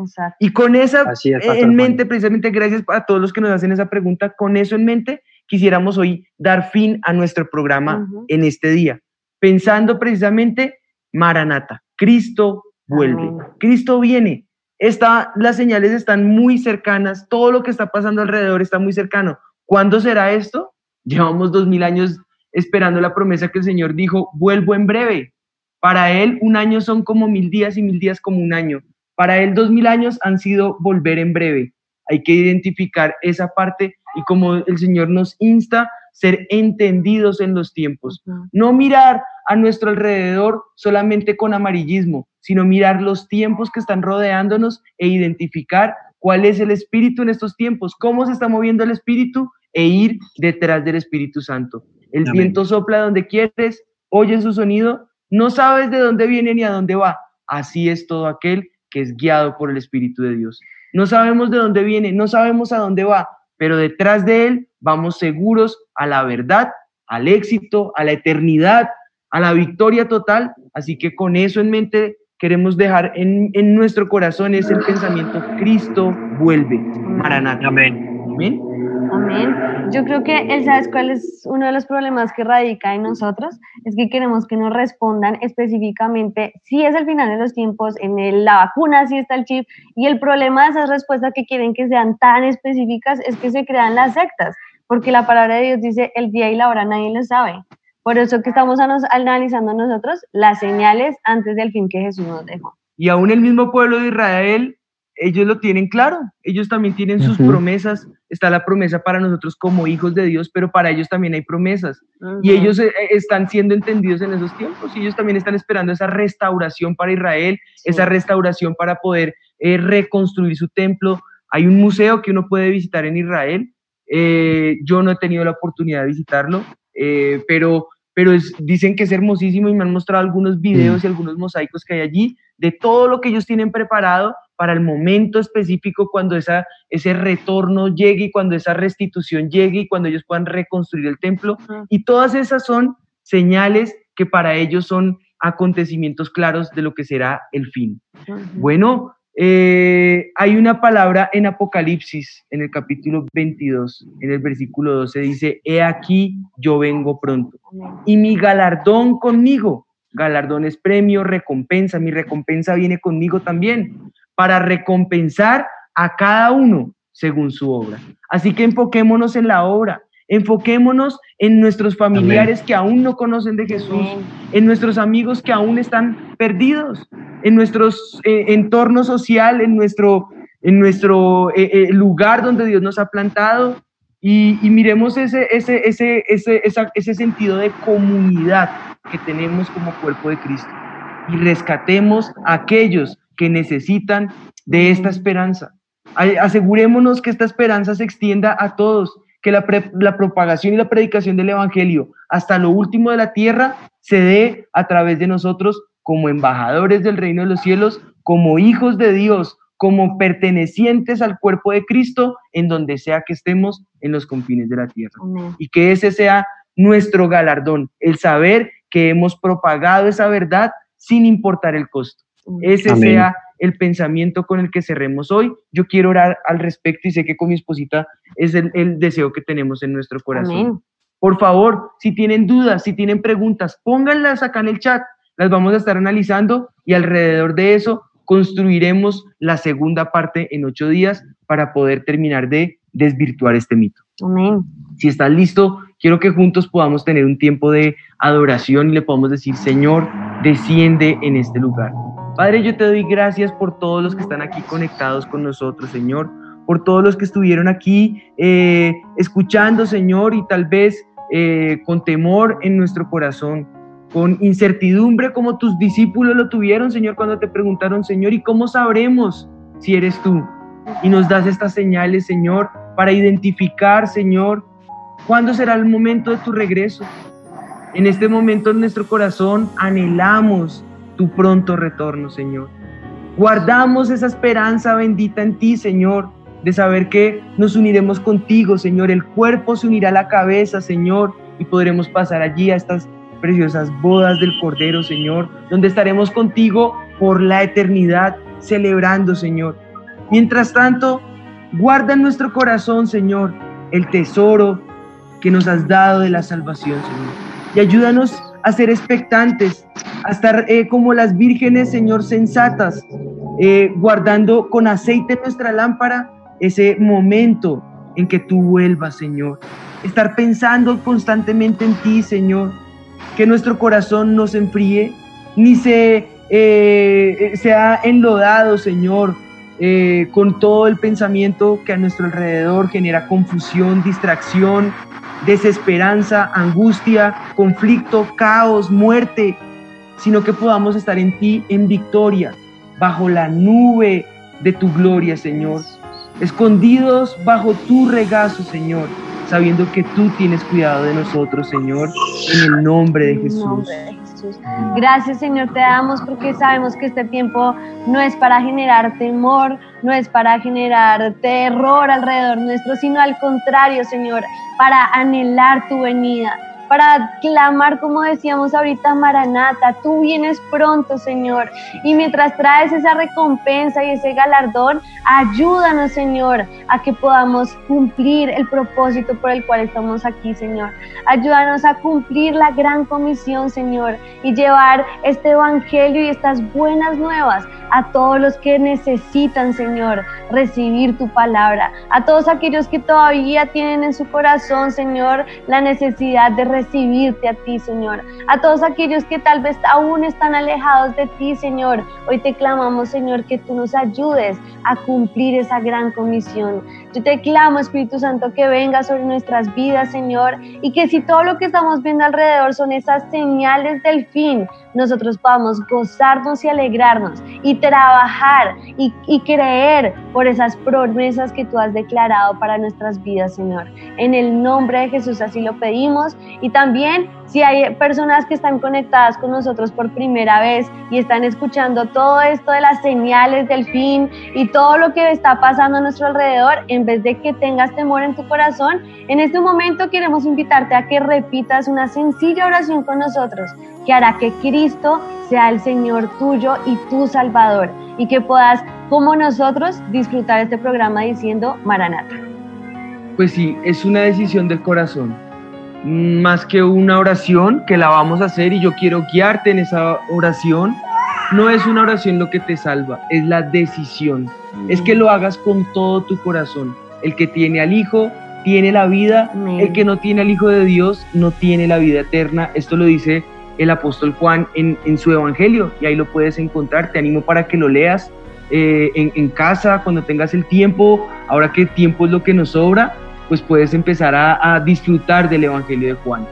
Y con esa en mente, precisamente gracias a todos los que nos hacen esa pregunta, con eso en mente quisiéramos hoy dar fin a nuestro programa en este día, pensando precisamente Maranata, Cristo vuelve, Cristo viene, Está, las señales están muy cercanas, todo lo que está pasando alrededor está muy cercano. ¿Cuándo será esto? Llevamos dos mil años esperando la promesa que el Señor dijo, vuelvo en breve. Para Él un año son como mil días y mil días como un año. Para Él dos mil años han sido volver en breve. Hay que identificar esa parte y como el Señor nos insta, ser entendidos en los tiempos. No mirar a nuestro alrededor solamente con amarillismo, sino mirar los tiempos que están rodeándonos e identificar cuál es el espíritu en estos tiempos, cómo se está moviendo el espíritu e ir detrás del Espíritu Santo. El viento sopla donde quieres, oyes su sonido, no sabes de dónde viene ni a dónde va. Así es todo aquel que es guiado por el Espíritu de Dios. No sabemos de dónde viene, no sabemos a dónde va, pero detrás de él vamos seguros a la verdad, al éxito, a la eternidad, a la victoria total. Así que con eso en mente queremos dejar en, nuestro corazón ese pensamiento, Cristo vuelve. Maranata. Amén. Amén. Amén. Yo creo que él sabes cuál es uno de los problemas que radica en nosotros, es que queremos que nos respondan específicamente si es el final de los tiempos, en la vacuna, si está el chip, y el problema de esas respuestas que quieren que sean tan específicas es que se crean las sectas, porque la palabra de Dios dice el día y la hora nadie lo sabe. Por eso que estamos analizando nosotros las señales antes del fin que Jesús nos dejó. Y aún el mismo pueblo de Israel ellos lo tienen claro, ellos también tienen sus promesas, está la promesa para nosotros como hijos de Dios, pero para ellos también hay promesas. Y ellos eh, eh, están siendo entendidos en esos tiempos y ellos también están esperando esa restauración para Israel, esa restauración para poder eh, reconstruir su templo. Hay un museo que uno puede visitar en Israel, yo no he tenido la oportunidad de visitarlo, pero pero dicen que es hermosísimo y me han mostrado algunos videos y algunos mosaicos que hay allí de todo lo que ellos tienen preparado para el momento específico cuando esa, ese retorno llegue y cuando esa restitución llegue y cuando ellos puedan reconstruir el templo. Y todas esas son señales que para ellos son acontecimientos claros de lo que será el fin. Bueno, eh, hay una palabra en Apocalipsis, en el capítulo 22, en el versículo 12, dice, he aquí, yo vengo pronto. Y mi galardón conmigo, galardón es premio, recompensa, mi recompensa viene conmigo también para recompensar a cada uno según su obra. Así que enfoquémonos en la obra, enfoquémonos en nuestros familiares que aún no conocen de Jesús, en nuestros amigos que aún están perdidos, en nuestro eh, entorno social, en nuestro, en nuestro eh, eh, lugar donde Dios nos ha plantado. Y, miremos ese, ese, ese, ese, ese sentido de comunidad que tenemos como cuerpo de Cristo y rescatemos a aquellos que necesitan de esta esperanza. Asegurémonos que esta esperanza se extienda a todos, que la, la, propagación y la predicación del Evangelio hasta lo último de la tierra se dé a través de nosotros como embajadores del reino de los cielos, como hijos de Dios, como pertenecientes al cuerpo de Cristo, en donde sea que estemos en los confines de la tierra. Y que ese sea nuestro galardón, el saber que hemos propagado esa verdad sin importar el costo. Ese sea el pensamiento con el que cerremos hoy. Yo quiero orar al respecto y sé que con mi esposita es el, deseo que tenemos en nuestro corazón. Por favor, si tienen dudas, si tienen preguntas, pónganlas acá en el chat. Las vamos a estar analizando y alrededor de eso construiremos la segunda parte en ocho días para poder terminar de desvirtuar este mito. Amén. Si estás listo, quiero que juntos podamos tener un tiempo de adoración y le podamos decir, Señor, desciende en este lugar. Padre, yo te doy gracias por todos los que están aquí conectados con nosotros, Señor, por todos los que estuvieron aquí eh, escuchando, Señor, y tal vez eh, con temor en nuestro corazón, con incertidumbre como tus discípulos lo tuvieron, Señor, cuando te preguntaron, Señor, ¿y cómo sabremos si eres tú? Y nos das estas señales, Señor, para identificar, Señor, cuándo será el momento de tu regreso. En este momento en nuestro corazón anhelamos tu pronto retorno, Señor. Guardamos esa esperanza bendita en ti, Señor, de saber que nos uniremos contigo, Señor. El cuerpo se unirá a la cabeza, Señor, y podremos pasar allí a estas preciosas bodas del Cordero, Señor, donde estaremos contigo por la eternidad, celebrando, Señor. Mientras tanto, guarda en nuestro corazón, Señor, el tesoro que nos has dado de la salvación, Señor. Y ayúdanos a ser expectantes, a estar eh, como las vírgenes, Señor, sensatas, eh, guardando con aceite nuestra lámpara ese momento en que tú vuelvas, Señor. Estar pensando constantemente en ti, Señor. Que nuestro corazón no se enfríe, ni se eh, sea enlodado, Señor, con todo el pensamiento que a nuestro alrededor genera confusión, distracción, desesperanza, angustia, conflicto, caos, muerte, sino que podamos estar en ti en victoria, bajo la nube de tu gloria, Señor, escondidos bajo tu regazo, Señor, sabiendo que tú tienes cuidado de nosotros, Señor, en el nombre de Jesús. Gracias Señor, te damos porque sabemos que este tiempo no es para generar temor, no es para generar terror alrededor nuestro, sino al contrario Señor, para anhelar tu venida para clamar, como decíamos ahorita, Maranata, tú vienes pronto, Señor. Y mientras traes esa recompensa y ese galardón, ayúdanos, Señor, a que podamos cumplir el propósito por el cual estamos aquí, Señor. Ayúdanos a cumplir la gran comisión, Señor, y llevar este evangelio y estas buenas nuevas a todos los que necesitan, Señor, recibir tu palabra, a todos aquellos que todavía tienen en su corazón, Señor, la necesidad de recibirte a ti, Señor, a todos aquellos que tal vez aún están alejados de ti, Señor. Hoy te clamamos, Señor, que tú nos ayudes a cumplir esa gran comisión. Yo te clamo, Espíritu Santo, que venga sobre nuestras vidas, Señor, y que si todo lo que estamos viendo alrededor son esas señales del fin, nosotros podamos gozarnos y alegrarnos y trabajar y, y, creer por esas promesas que tú has declarado para nuestras vidas, Señor. En el nombre de Jesús así lo pedimos y también si hay personas que están conectadas con nosotros por primera vez y están escuchando todo esto de las señales del fin y todo lo que está pasando a nuestro alrededor, en vez de que tengas temor en tu corazón, en este momento queremos invitarte a que repitas una sencilla oración con nosotros que hará que Cristo sea el Señor tuyo y tu Salvador y que puedas, como nosotros, disfrutar este programa diciendo Maranata. Pues sí, es una decisión del corazón más que una oración que la vamos a hacer y yo quiero guiarte en esa oración. No es una oración lo que te salva, es la decisión. Es que lo hagas con todo tu corazón. El que tiene al Hijo tiene la vida, el que no tiene al Hijo de Dios no tiene la vida eterna. Esto lo dice el apóstol Juan en, su Evangelio y ahí lo puedes encontrar. Te animo para que lo leas eh, en, en casa cuando tengas el tiempo. Ahora que tiempo es lo que nos sobra, pues puedes empezar a, disfrutar del Evangelio de Juan.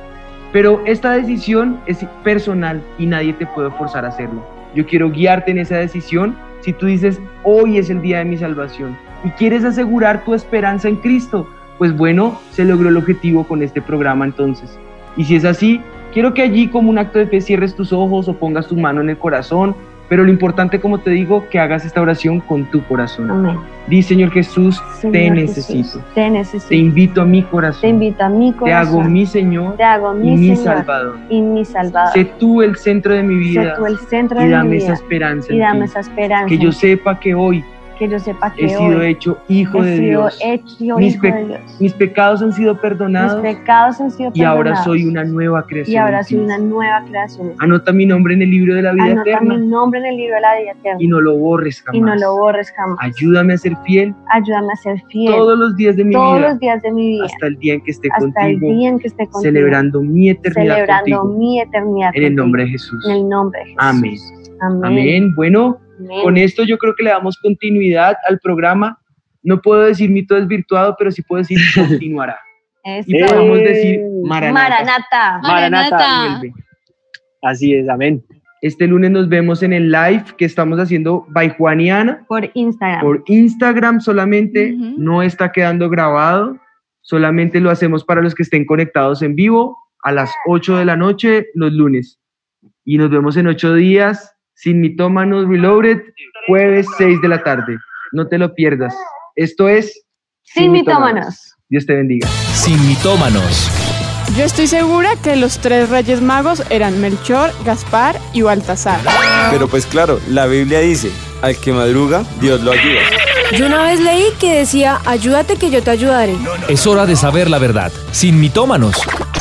Pero esta decisión es personal y nadie te puede forzar a hacerlo. Yo quiero guiarte en esa decisión si tú dices, hoy es el día de mi salvación y quieres asegurar tu esperanza en Cristo, pues bueno, se logró el objetivo con este programa entonces. Y si es así, quiero que allí como un acto de fe cierres tus ojos o pongas tu mano en el corazón Pero lo importante, como te digo, que hagas esta oración con tu corazón. Amén. Di, Señor Jesús, Señor te Jesús, necesito. Te necesito. Te invito a mi corazón. Te invito a mi corazón. Te hago mi Señor Te hago mi, y mi Señor Salvador. y mi Salvador. Sé tú el centro de mi Sé vida tú el centro y de dame mi esa vida. esperanza y dame esa esperanza. Que yo sepa que hoy que yo sepa que he sido hoy hecho hijo he de sido Dios. hecho Mis, hijo pe- de Dios. mis pecados han sido perdonados Mis pecados han sido y ahora soy una nueva creación. y ahora soy una nueva creación. Anota mi nombre en el libro de la vida Anota eterna mi nombre en el libro de la vida eterna y no lo borres jamás. y no lo borres jamás. Ayúdame a ser fiel Ayúdame a ser fiel todos los días de mi todos vida los días de mi vida hasta el día en que esté hasta el contigo, día en que esté contigo, celebrando mi eternidad celebrando contigo. mi eternidad En el contigo. nombre de Jesús. en el nombre de Jesús. Amén. Amén. Amén. Bueno, Amén. con esto yo creo que le damos continuidad al programa. No puedo decir mito desvirtuado, pero sí puedo decir continuará. Eso. Y podemos decir Maranata. Maranata. Maranata. Vuelve. Así es, amén. Este lunes nos vemos en el live que estamos haciendo by Juan y Ana Por Instagram. por Instagram solamente. No está quedando grabado. Solamente lo hacemos para los que estén conectados en vivo a las 8 de la noche los lunes. Y nos vemos en 8 días sin mitómanos reloaded, jueves 6 de la tarde. No te lo pierdas. Esto es Sin mitómanos. Dios te bendiga. Sin mitómanos. Yo estoy segura que los tres reyes magos eran Melchor, Gaspar y Baltasar. Pero pues claro, la Biblia dice, al que madruga, Dios lo ayuda. Yo una vez leí que decía, ayúdate que yo te ayudaré. Es hora de saber la verdad. Sin mitómanos.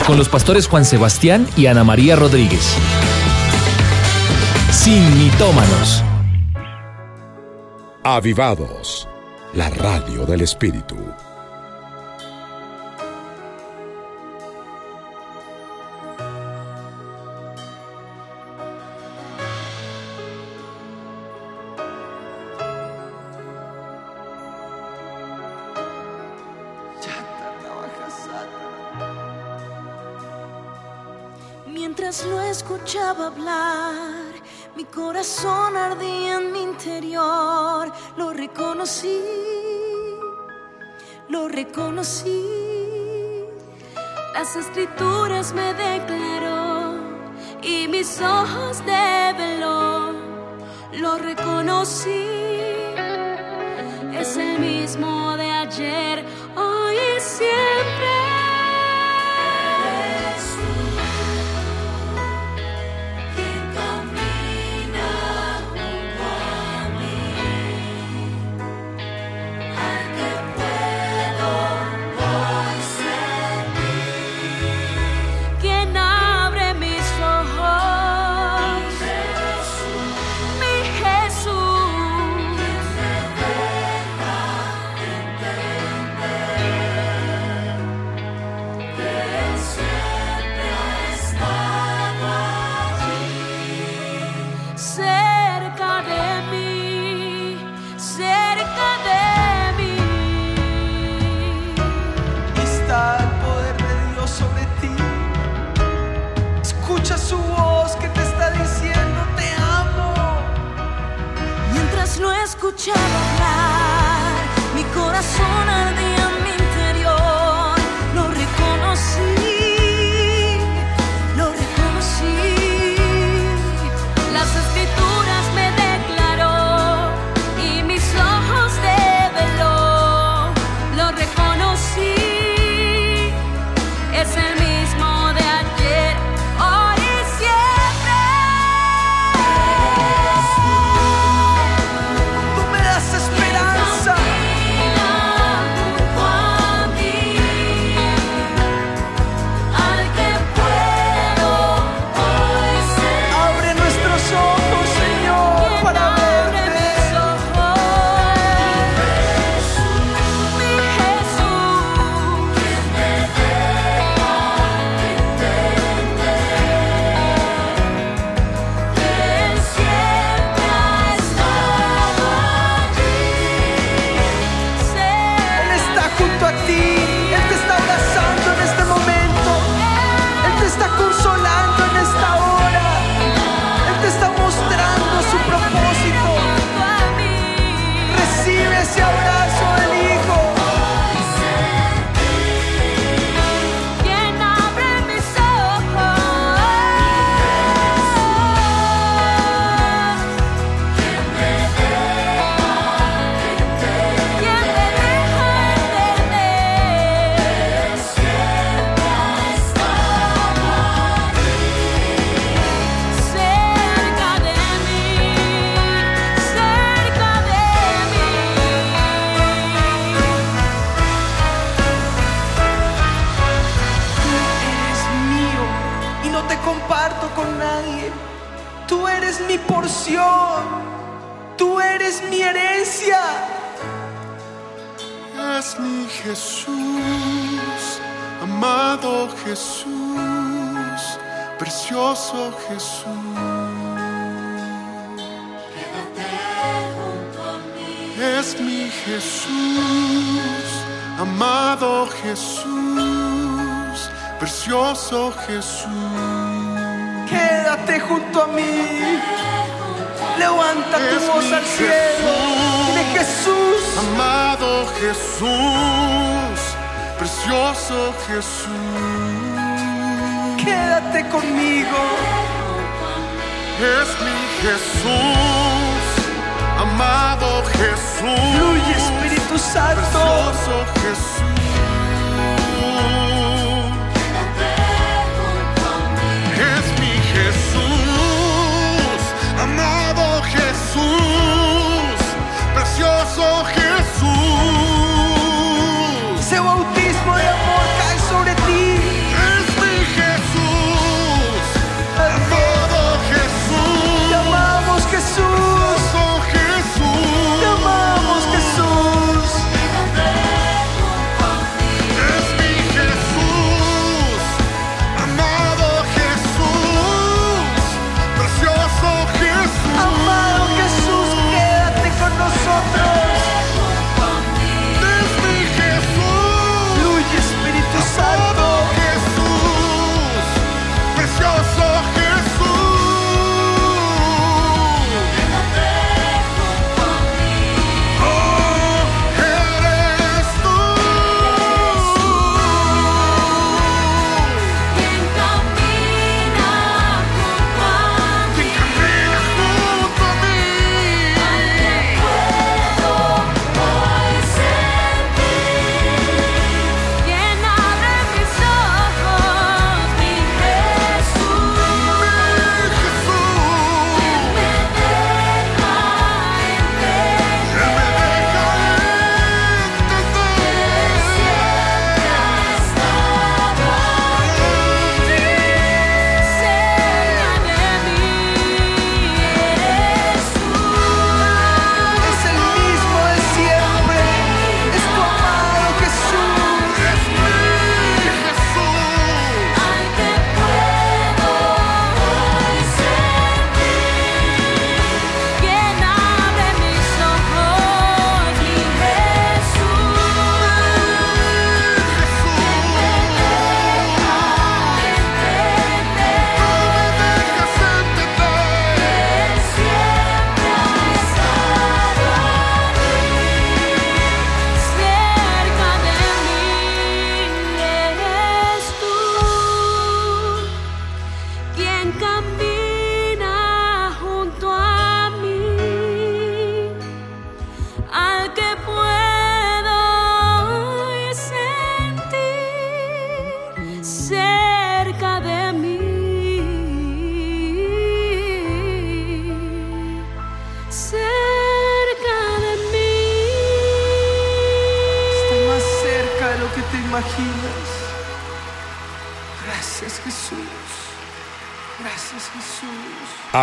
Con los pastores Juan Sebastián y Ana María Rodríguez. Sin mitómanos. Avivados, la radio del Espíritu. Mientras lo escuchaba hablar, mi corazón ardía en mi interior. Lo reconocí, lo reconocí. Las escrituras me declaró y mis ojos de velo. Lo reconocí, es el mismo de ayer, hoy y siempre.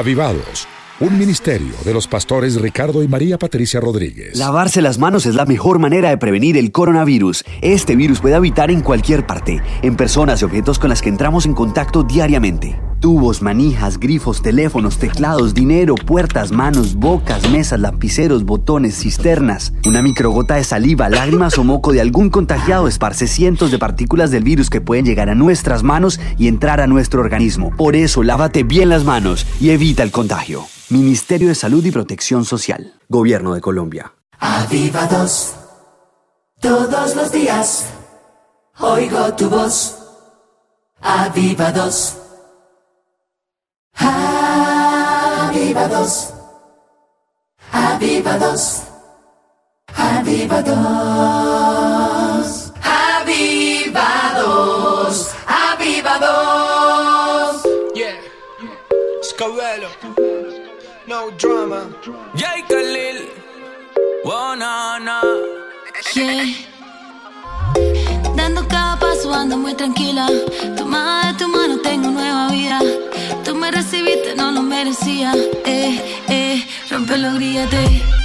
Avivados, un ministerio de los pastores Ricardo y María Patricia Rodríguez. Lavarse las manos es la mejor manera de prevenir el coronavirus. Este virus puede habitar en cualquier parte, en personas y objetos con las que entramos en contacto diariamente. Tubos, manijas, grifos, teléfonos, teclados, dinero, puertas, manos, bocas, mesas, lapiceros, botones, cisternas. Una microgota de saliva, lágrimas o moco de algún contagiado esparce cientos de partículas del virus que pueden llegar a nuestras manos y entrar a nuestro organismo. Por eso, lávate bien las manos y evita el contagio. Ministerio de Salud y Protección Social. Gobierno de Colombia. Avivados. Todos los días oigo tu voz. Avivados. Avivados. Avivados. Avivados. Avivados. Avivados. Yeah. Scabelo. No drama. Jay Khalil. Oh, no, no. Yeah. Dando cada paso ando muy tranquila. Tomada Eh, eh, rompe los grilletes.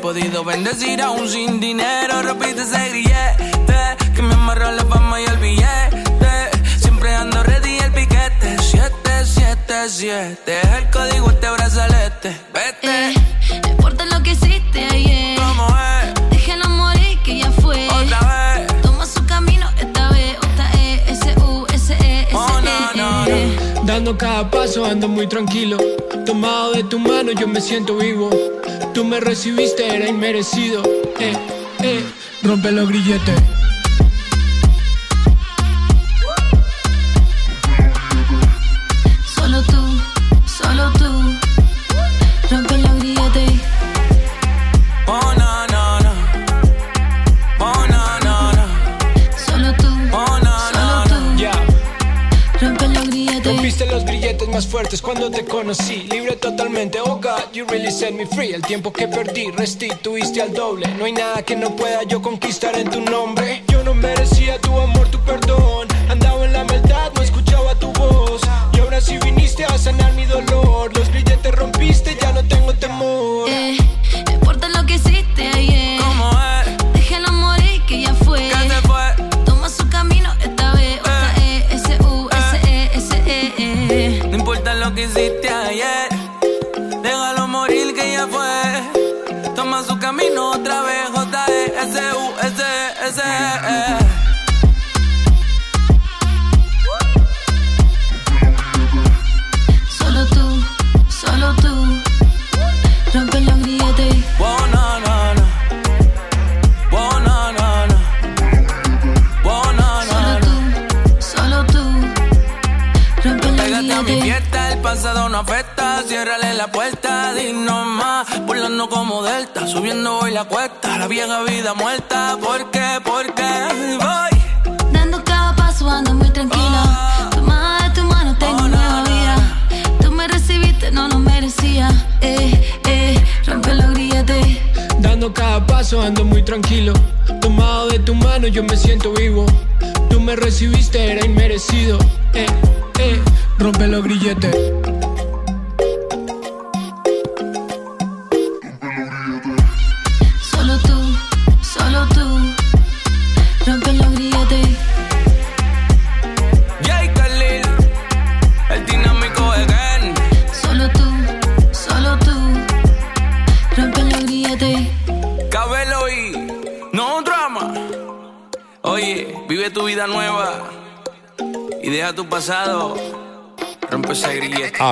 Podido bendecir aún sin dinero. Rompiste ese grillete que me amarró la fama y el billete. Siempre ando ready el piquete. 777 es el código este brazalete. Vete. Eh, no importa lo que hiciste ayer. ¿Cómo es? Déjalo morir que ya fue. Otra vez. Toma su camino esta vez. Otra E, S, U, S, E, S, Oh, no, no, E, E. Dando cada paso ando muy tranquilo. Tomado de tu mano yo me siento vivo. Tú me recibiste, era inmerecido. Eh, eh, rompe los grilletes. Fuertes cuando te conocí. Libre totalmente, oh God, you really set me free. El tiempo que perdí, restituiste al doble. No hay nada que no pueda yo conquistar en tu nombre. Yo no merecía tu amor, tu perdón. Andaba en la maldad, no escuchaba tu voz. Y ahora sí viniste a sanar mi dolor. Los grilletes rompiste, ya no tengo temor. Eh,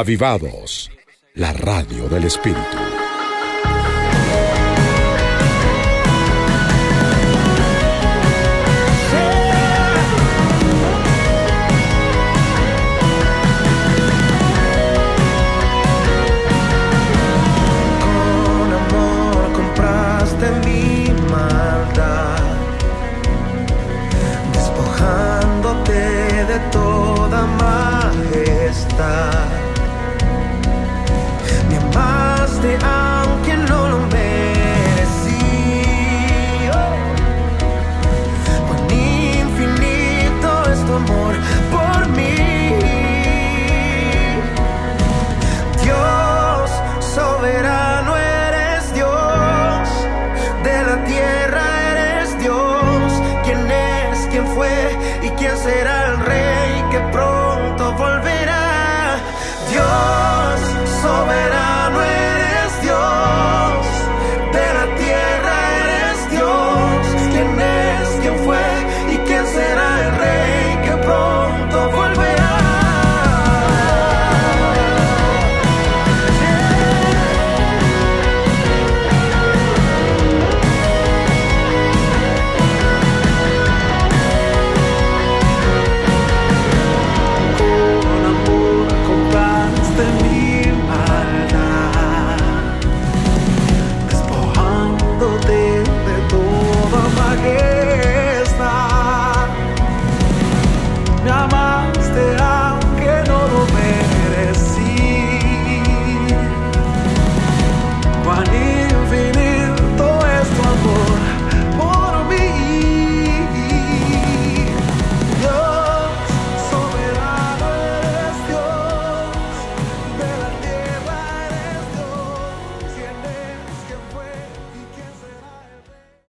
Avivados, la radio del espíritu.